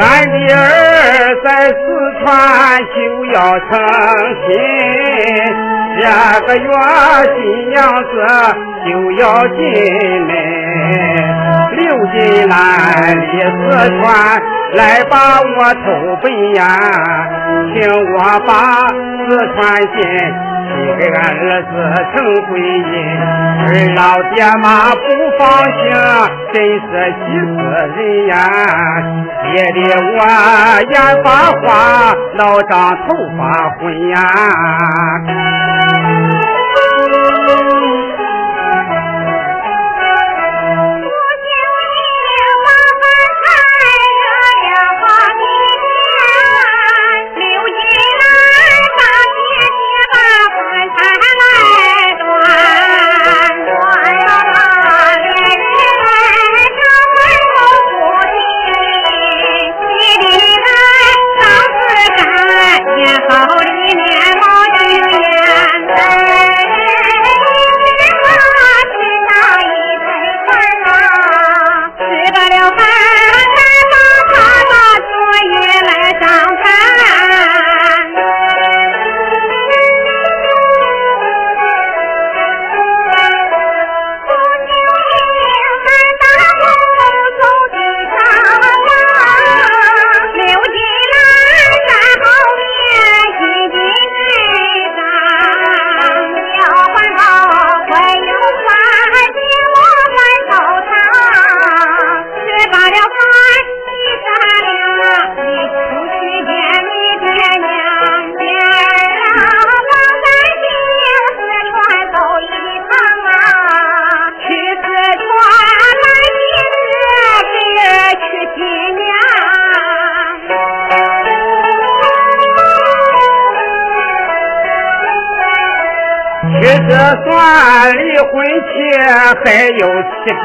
俺的儿在四川就要成亲，这个月新娘子就要进门。刘金兰的四川来把我投奔呀，请我把四川你。给俺儿子成婚姻，二老爹妈不放心，真是急死人呀！憋得我眼发花，老张头发昏呀！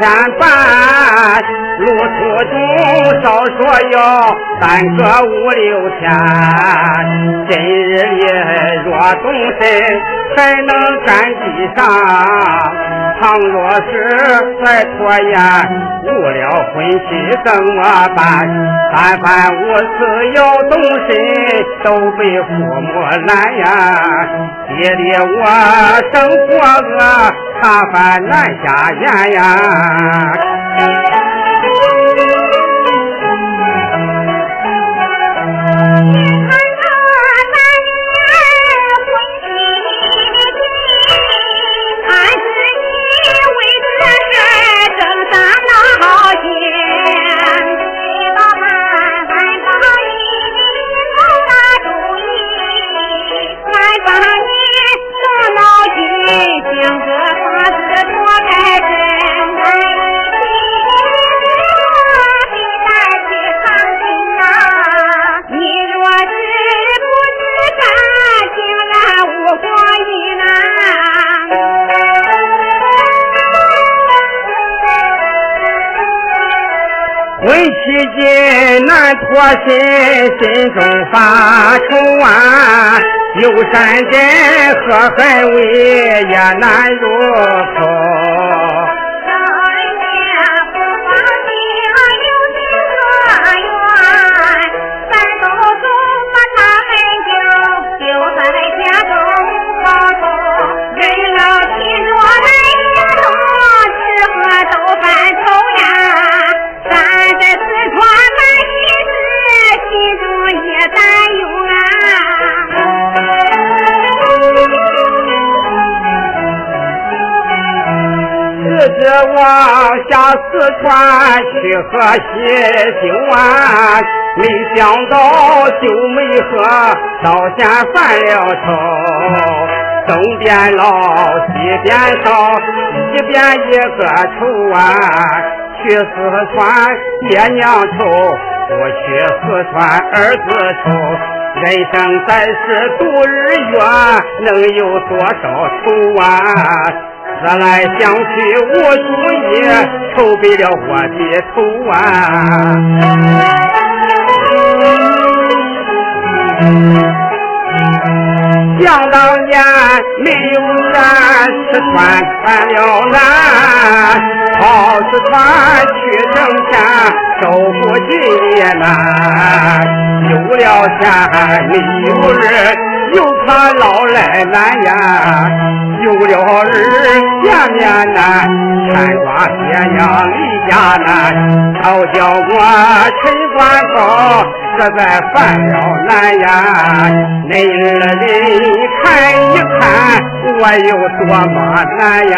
天半，路途中少说要耽搁五六天。今日里若动身，还能赶及上。倘若是再拖延，误了婚期怎么办？三番五次要动身，都被父母拦呀！爹爹我生活饿，茶饭难下咽呀！我心，心中发愁啊！有山珍和海味也难入口。下四川去喝喜酒啊，没想到酒没喝，到先犯了愁。东边老，西边少，一边一个愁啊。去四川爹娘愁，不去四川儿子愁。人生在世度日月，能有多少愁啊？思来想去无主意，愁悲了我的头啊！想当年没有山，吃穿穿了难，好吃穿去挣钱，收复金也难。有了钱没有人，又怕老来难呀。有了儿见面难，牵挂爹娘离家难，嘲笑我陈官高。实在烦了难呀！恁二人看一看，我有多么难呀！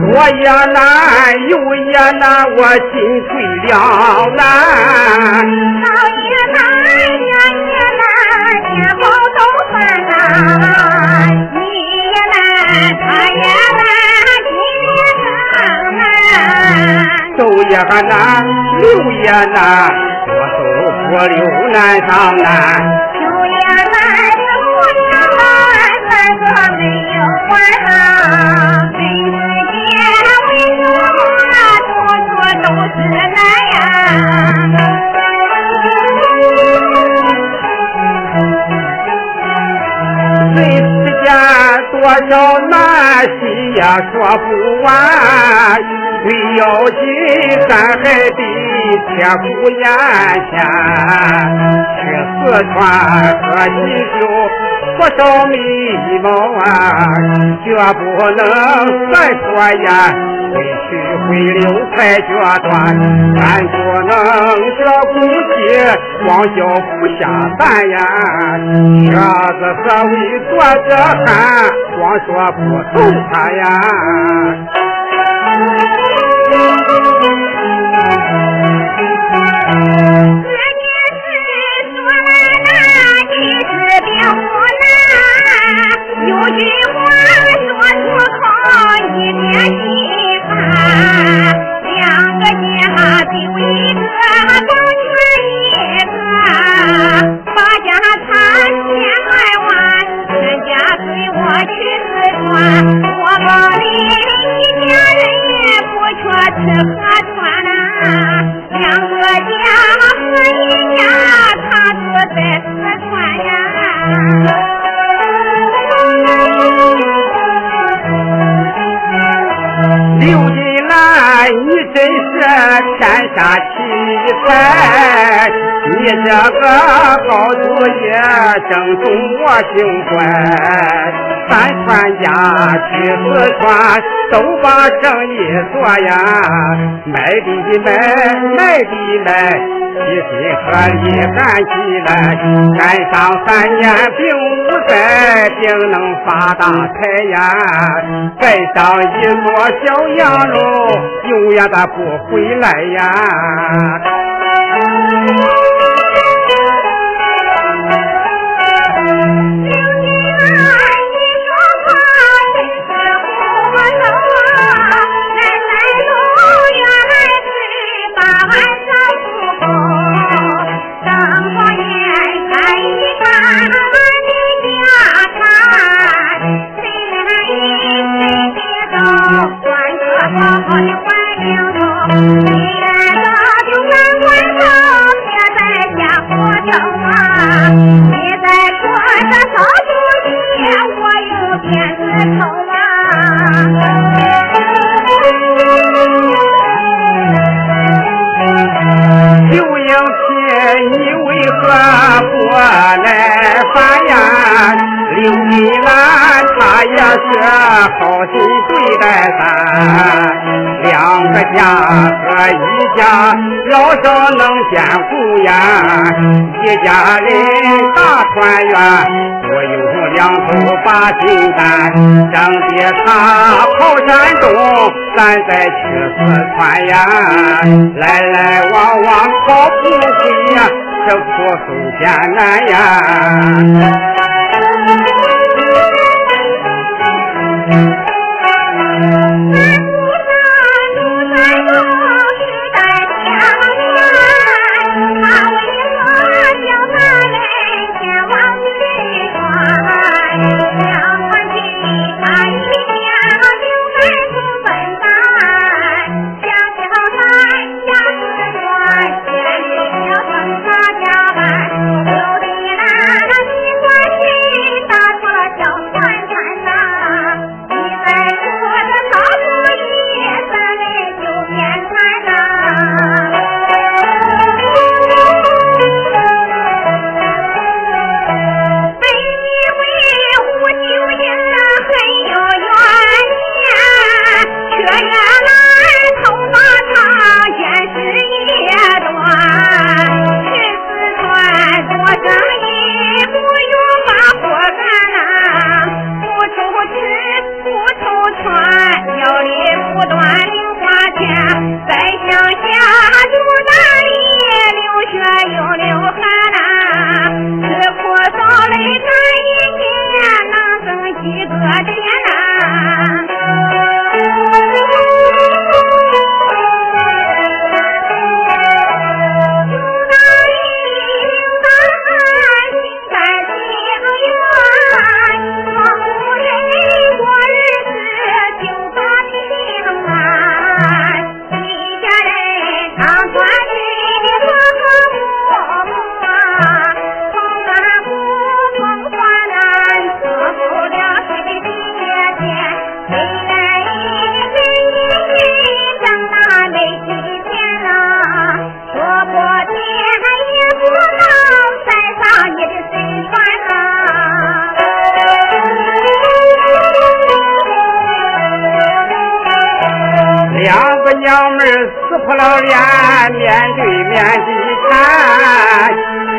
多也难，又也难，我进退两。难，走也难，留也难，我走不留难上难。走也难，留也难，三个没有完啊！人世间为什么处处都是难呀？少难，西呀说不完。为要进山海的千古眼前，去四川喝喜酒，不少迷茫啊，绝不能再说呀。回去回流才决断，咱不能这公鸡光叫不下蛋呀。瘸子何为坐着看，光说不懂他呀。千来万，全家随我去四川。我老李一家人也不缺吃喝穿呐。两个家和一家，他住在四川呀。刘金兰，你真是天下奇才。你这个好主意，正中我心怀。咱全家去四川，都把生意做呀，卖的卖，卖的卖，齐心合力干起来，干上三年并无灾，定能发大财呀！盖上一座小洋楼，永远的不回来呀！Thank you. 过来发言刘金兰她也是好心对待咱，两个家和一家，老少能见顾呀。一家人大团圆，我有两头把心担。正爹他跑山东，咱再去四川呀。来来往往跑不回呀，这苦受艰难呀。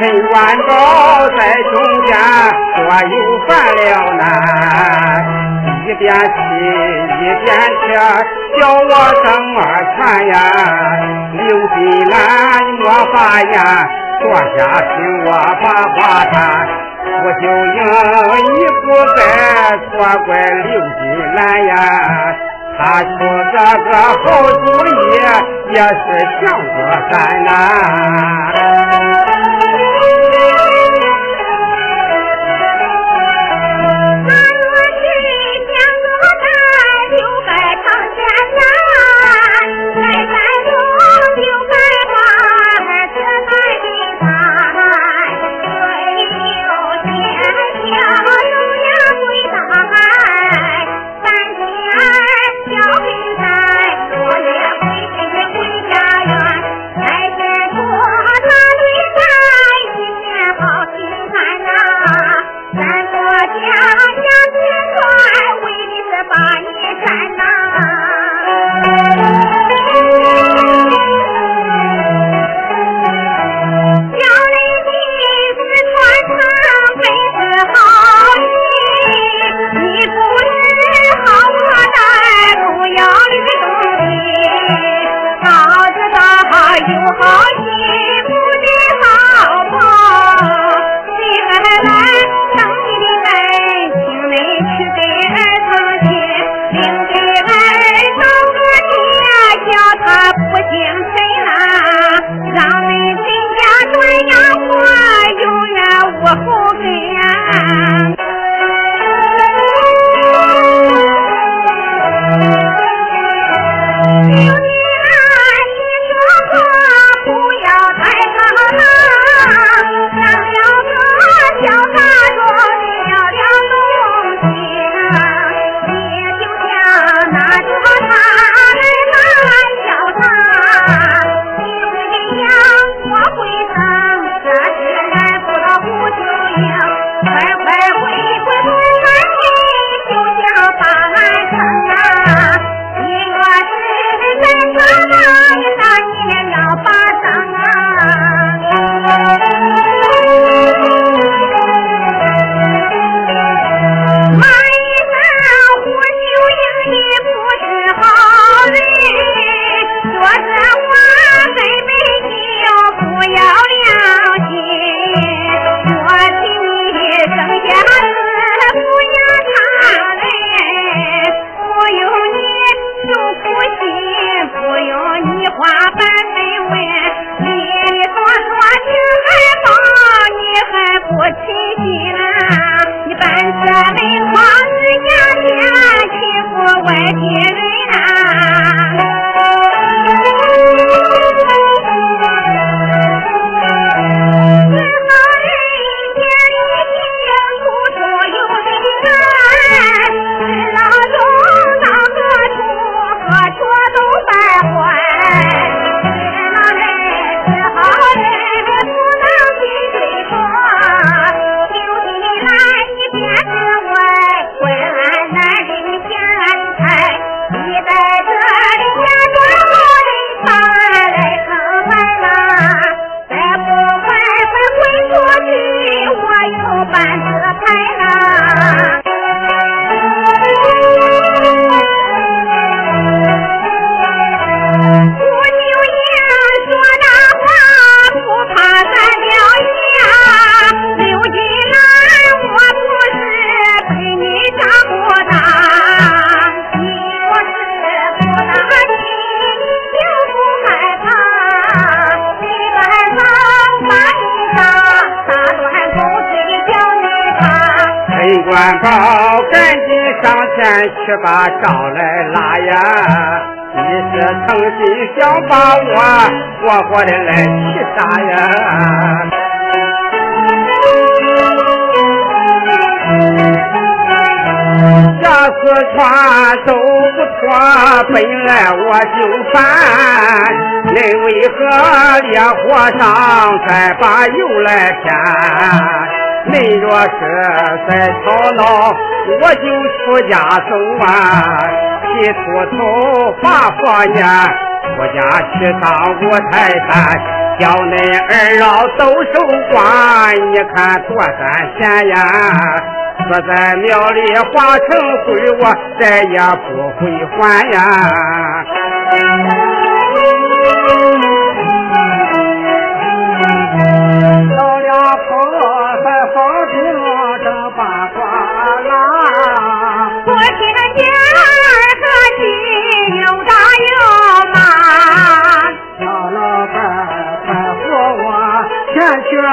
谈。陈万宝在中间说又犯了难。一边骑一边切，叫我怎么看呀？刘金兰你莫发言，坐下听我把话谈。不就因你不该，错怪刘金兰呀。他出这个好主意，也是想过咱呐。把我活活的来气杀呀！这四川都不错，本来我就烦，恁为何烈火上再把油来添？恁若是再吵闹，我就出家走啊！剃秃头，把佛眼，出家去当五台山，叫恁二老都守寡，你看多三闲呀！坐在庙里化成灰，我再也不会还呀！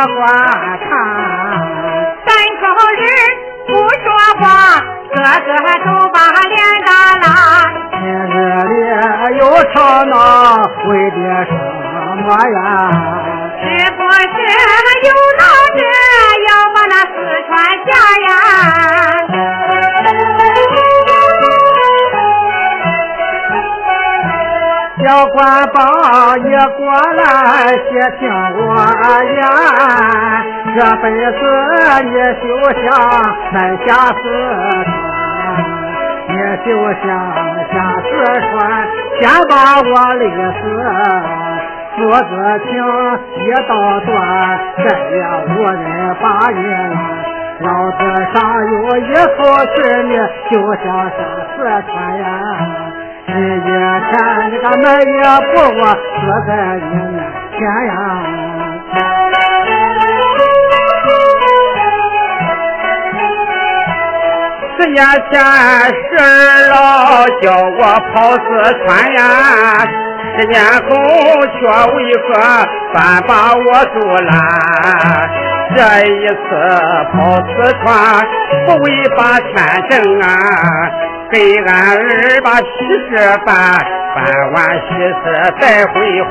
前去观看。三口人不说话，个个都把脸打拉。今日里又吵闹，为的什么呀？是不是有脑子小官帮也过来且听我言，这辈子你休想南下四川，你休想下四川，先把我累死。父子情一道断，再也无人把你拦。老子上有一口气，你就想下四川呀？今夜天你个门也不我坐在你面前呀！十年前十二老叫我跑四川呀，十年后却为何反把我阻拦？这一次跑四川不为把钱挣啊，给俺儿把喜事办，办完喜事再回还，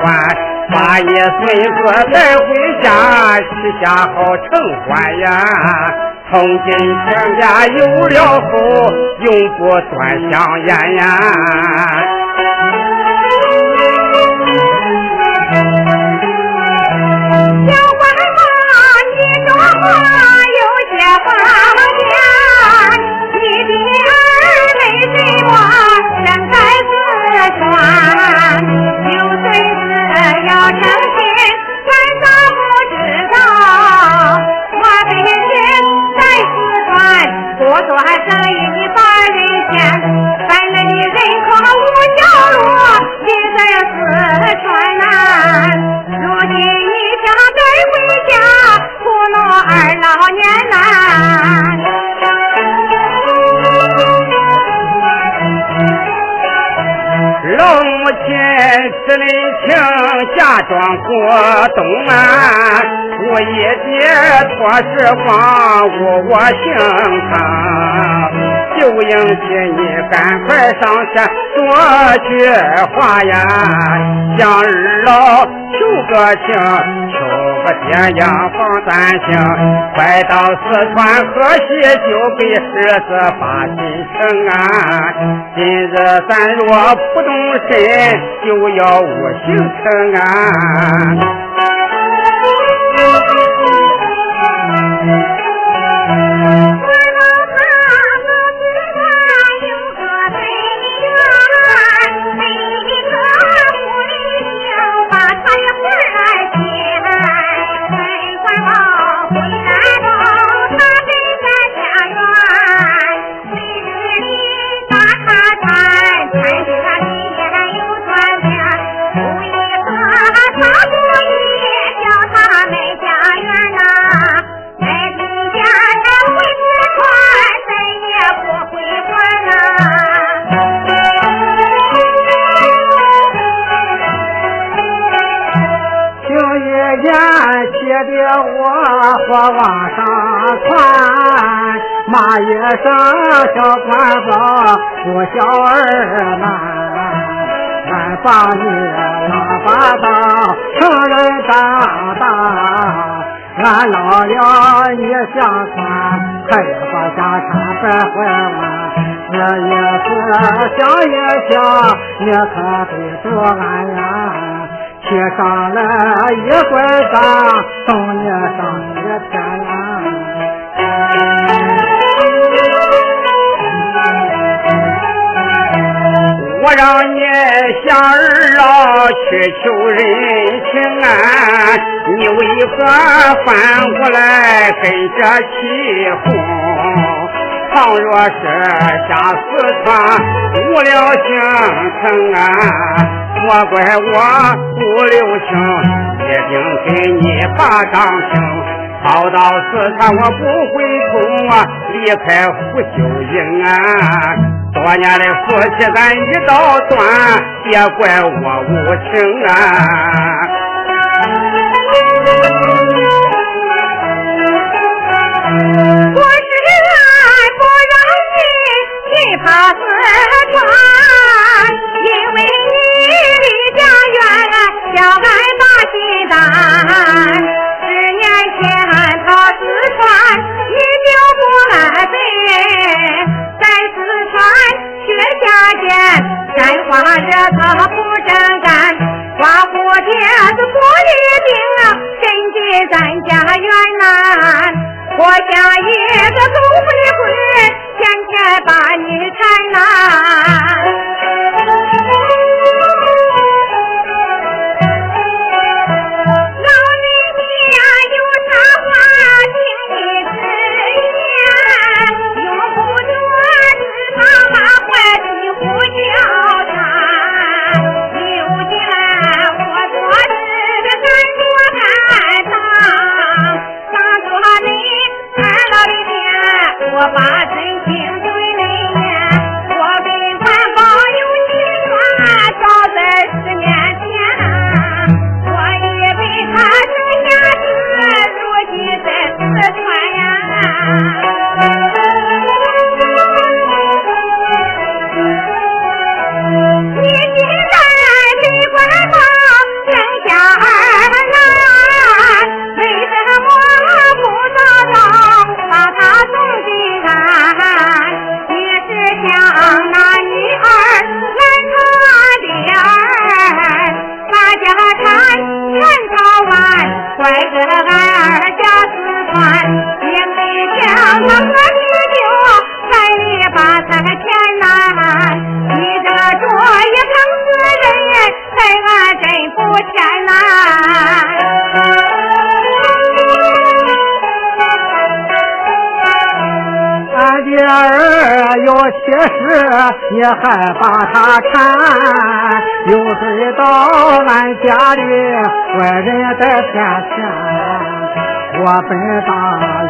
把一孙子带回家，许下好成欢呀。从今全家有了后，永不断香烟呀。小官帮，你说话有些方四川？有孙子要成亲，咱咋不知道？我本人在四川不做生意把人骗，反正你人可无小路，现在嫁妆过冬啊，我一爹托时光，我我心疼。秀英姐你赶快上前说句话呀，向二老求个情，求个爹养房担心，快到四川河西就被狮子把心成啊。今日咱若不动身，就要无行成啊。火往上窜，骂一声小官帮不孝儿慢。俺把你拉把当成人长大，俺老了你想穿，可以把家产败坏完。这一次想一想，你可得住俺呀。贴上了一块章，送你上我让你向儿老去求人情啊，你为何反过来跟着起哄？倘若是下四川无了行程啊，莫怪我不留情，一定给你把账清。跑到四川我不回头啊，离开胡秀英啊，多年的夫妻咱一刀断，别怪我无情啊。我是爱不容易，去跑四川，山花热可不正干，刮胡子子过里病啊，身体咱家远难。我家一个狗不理鬼，天天把你缠难。还把他缠，又睡到俺家里，外人在骗钱。我本大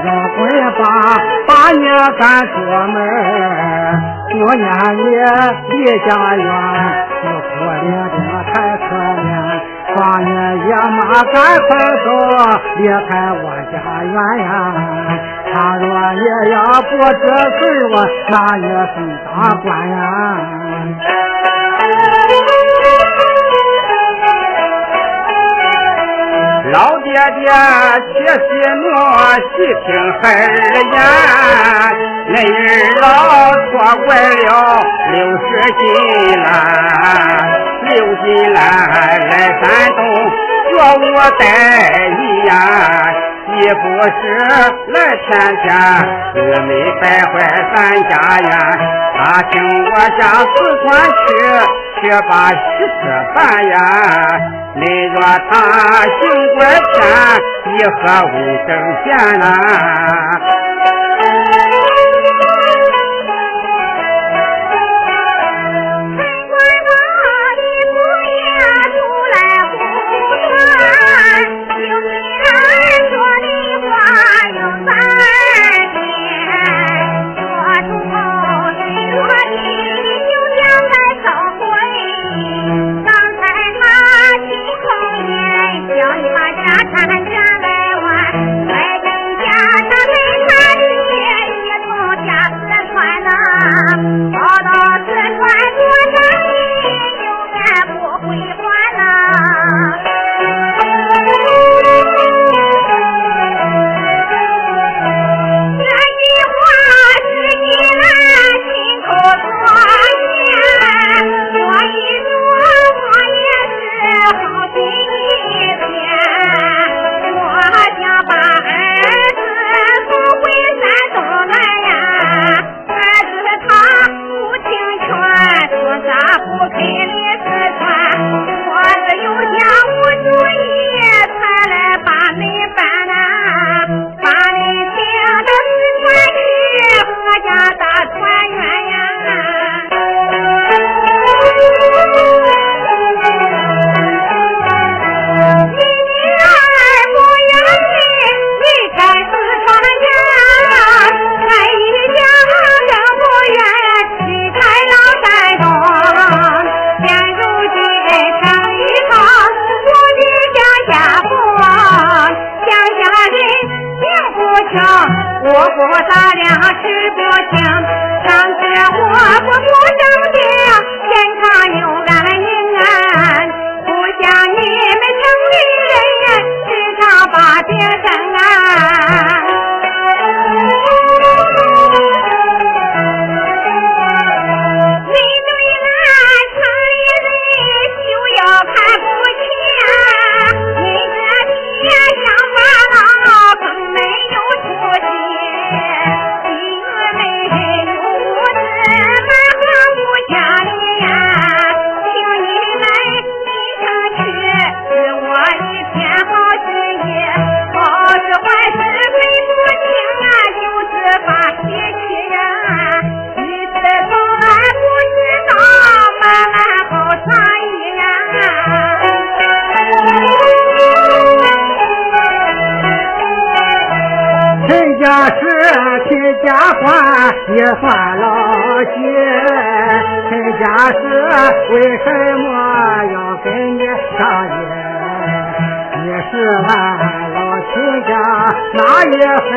要棍把把你赶出门，多年你离家远，你可怜的太可怜，把你爷妈赶快走，离开我家园呀。他若也要不这事我那也是大官呀。老爹爹，且息怒，细听孩儿言。那日老错怪了六十斤来，六斤来来山东学我带一呀。你不是来天天日没败坏咱家园？他请我下四川去，去把喜事办呀。你若他行怪骗，一何为正贤呐？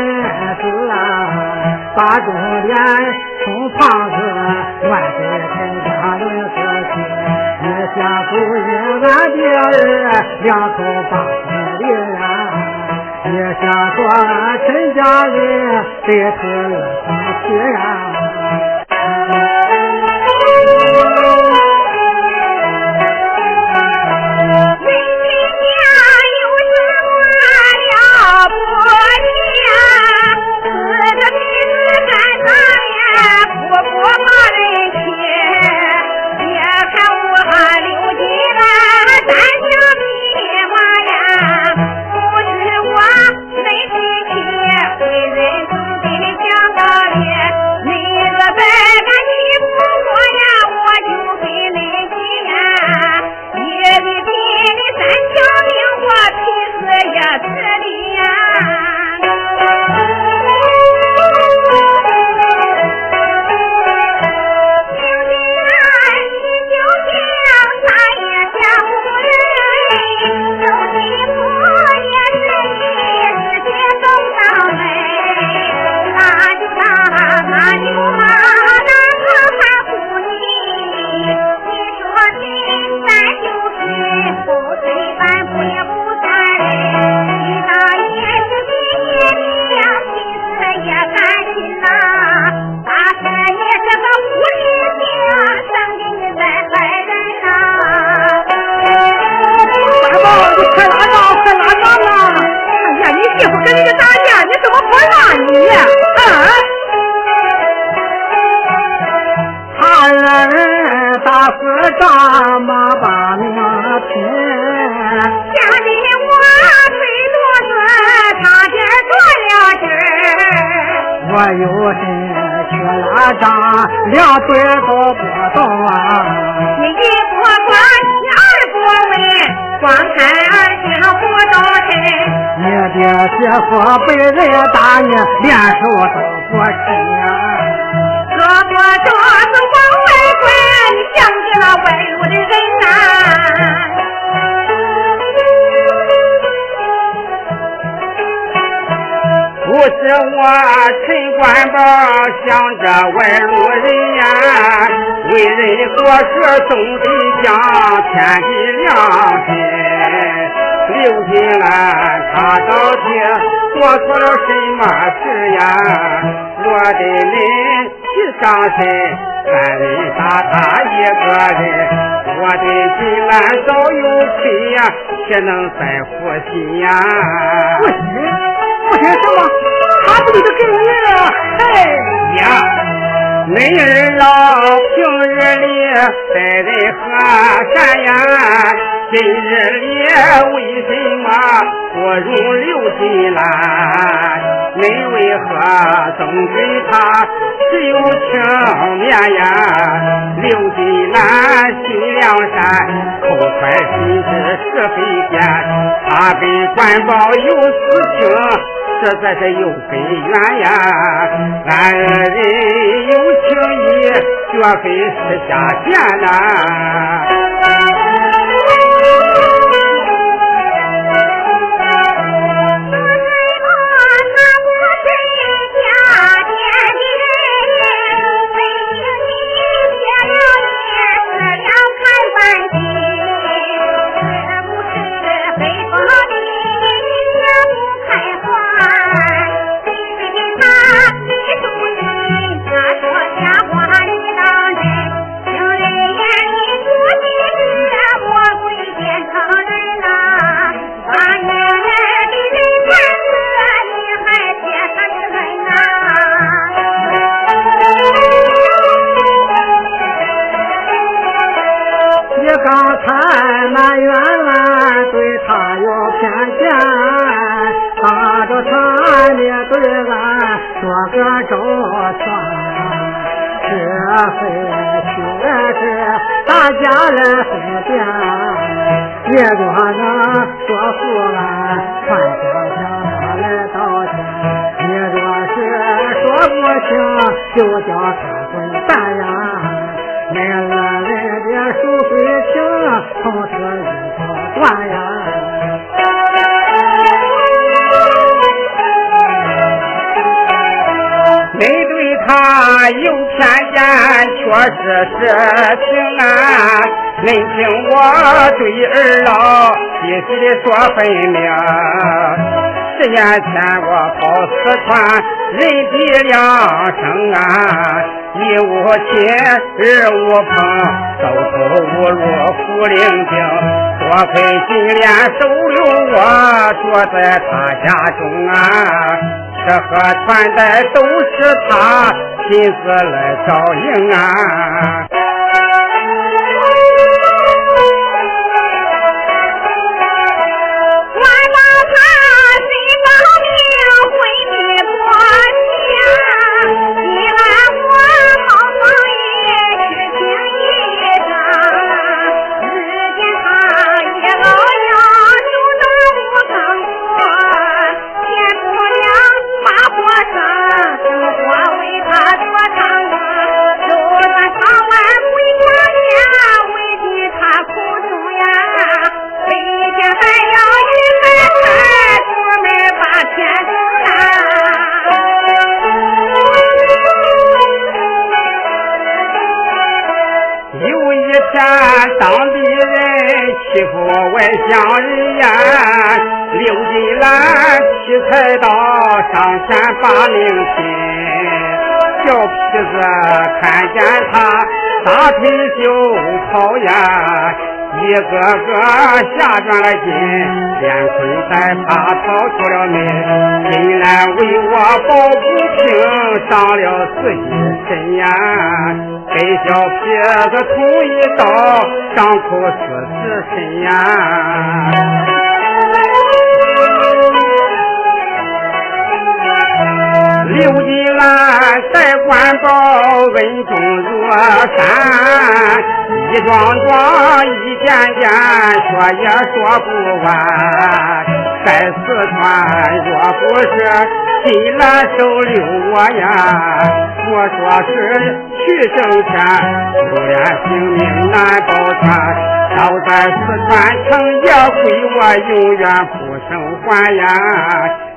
子啊？把重点从胖子外给陈家人说起，你想勾引俺的儿两口把风铃啊！也想说俺陈家人对头儿气呀？媳妇被人打，你连手都不伸呀！这不就是往外拐？你像极了外路的人呐！不是我陈官宝想着外路人呀，为人做事总得讲天地良心。刘金兰他到底做错了什么事呀？我得人去伤身，三人打他一个人。我的金兰早有妻呀，岂能再负心呀？不行。不行什么？他不就是给你了？哎呀，恁儿老平日里待人和善呀，今日里为什么不容刘金兰？恁为何总对他只有情面呀？刘金兰心良善，口快心直是非奸，他跟官保有私情。实在是有根源呀，俺二人有情义，绝非私下见呐。确实是情啊！恁听我对儿老细细的说分明。十年前我跑四川，人地两生啊，一无亲，二无朋，走投无路苦伶仃。多亏金莲收留我，住在他家中啊。吃喝穿戴都是他亲自来照应啊！劈柴刀上前把命拼，小痞子看见他大腿就跑呀，一个个下转了筋，连捆带爬逃出了门。竟然为我保不平，伤了自己身呀。给小痞子捅一刀，伤口四十深呀。刘金兰在官报，恩重如山，一桩桩，一件件，说也说不完。在四川，若不是金兰收留我呀。我说是去挣钱，不然性命难保全。倒在四川城也归我，永远不生还呀！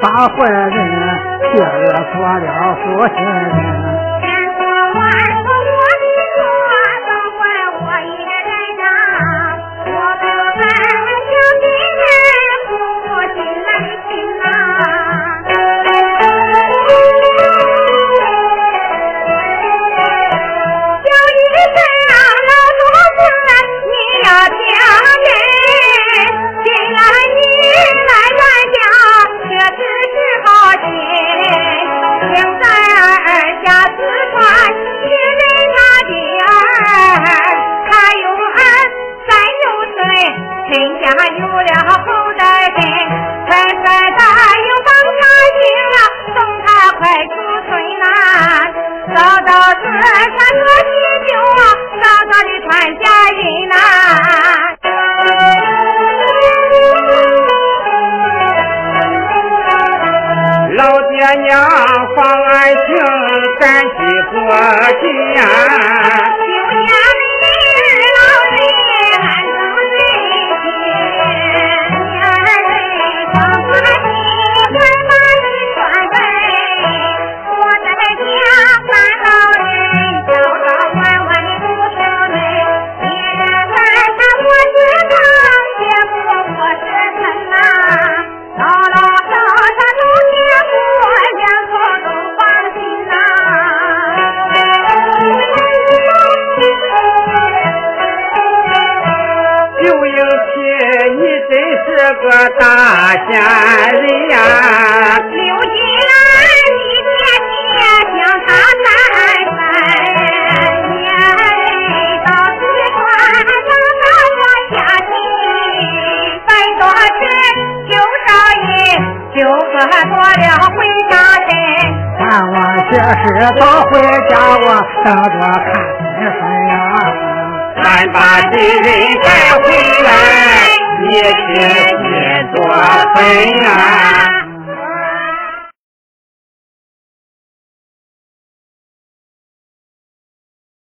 把坏人，却做了负心我家。咱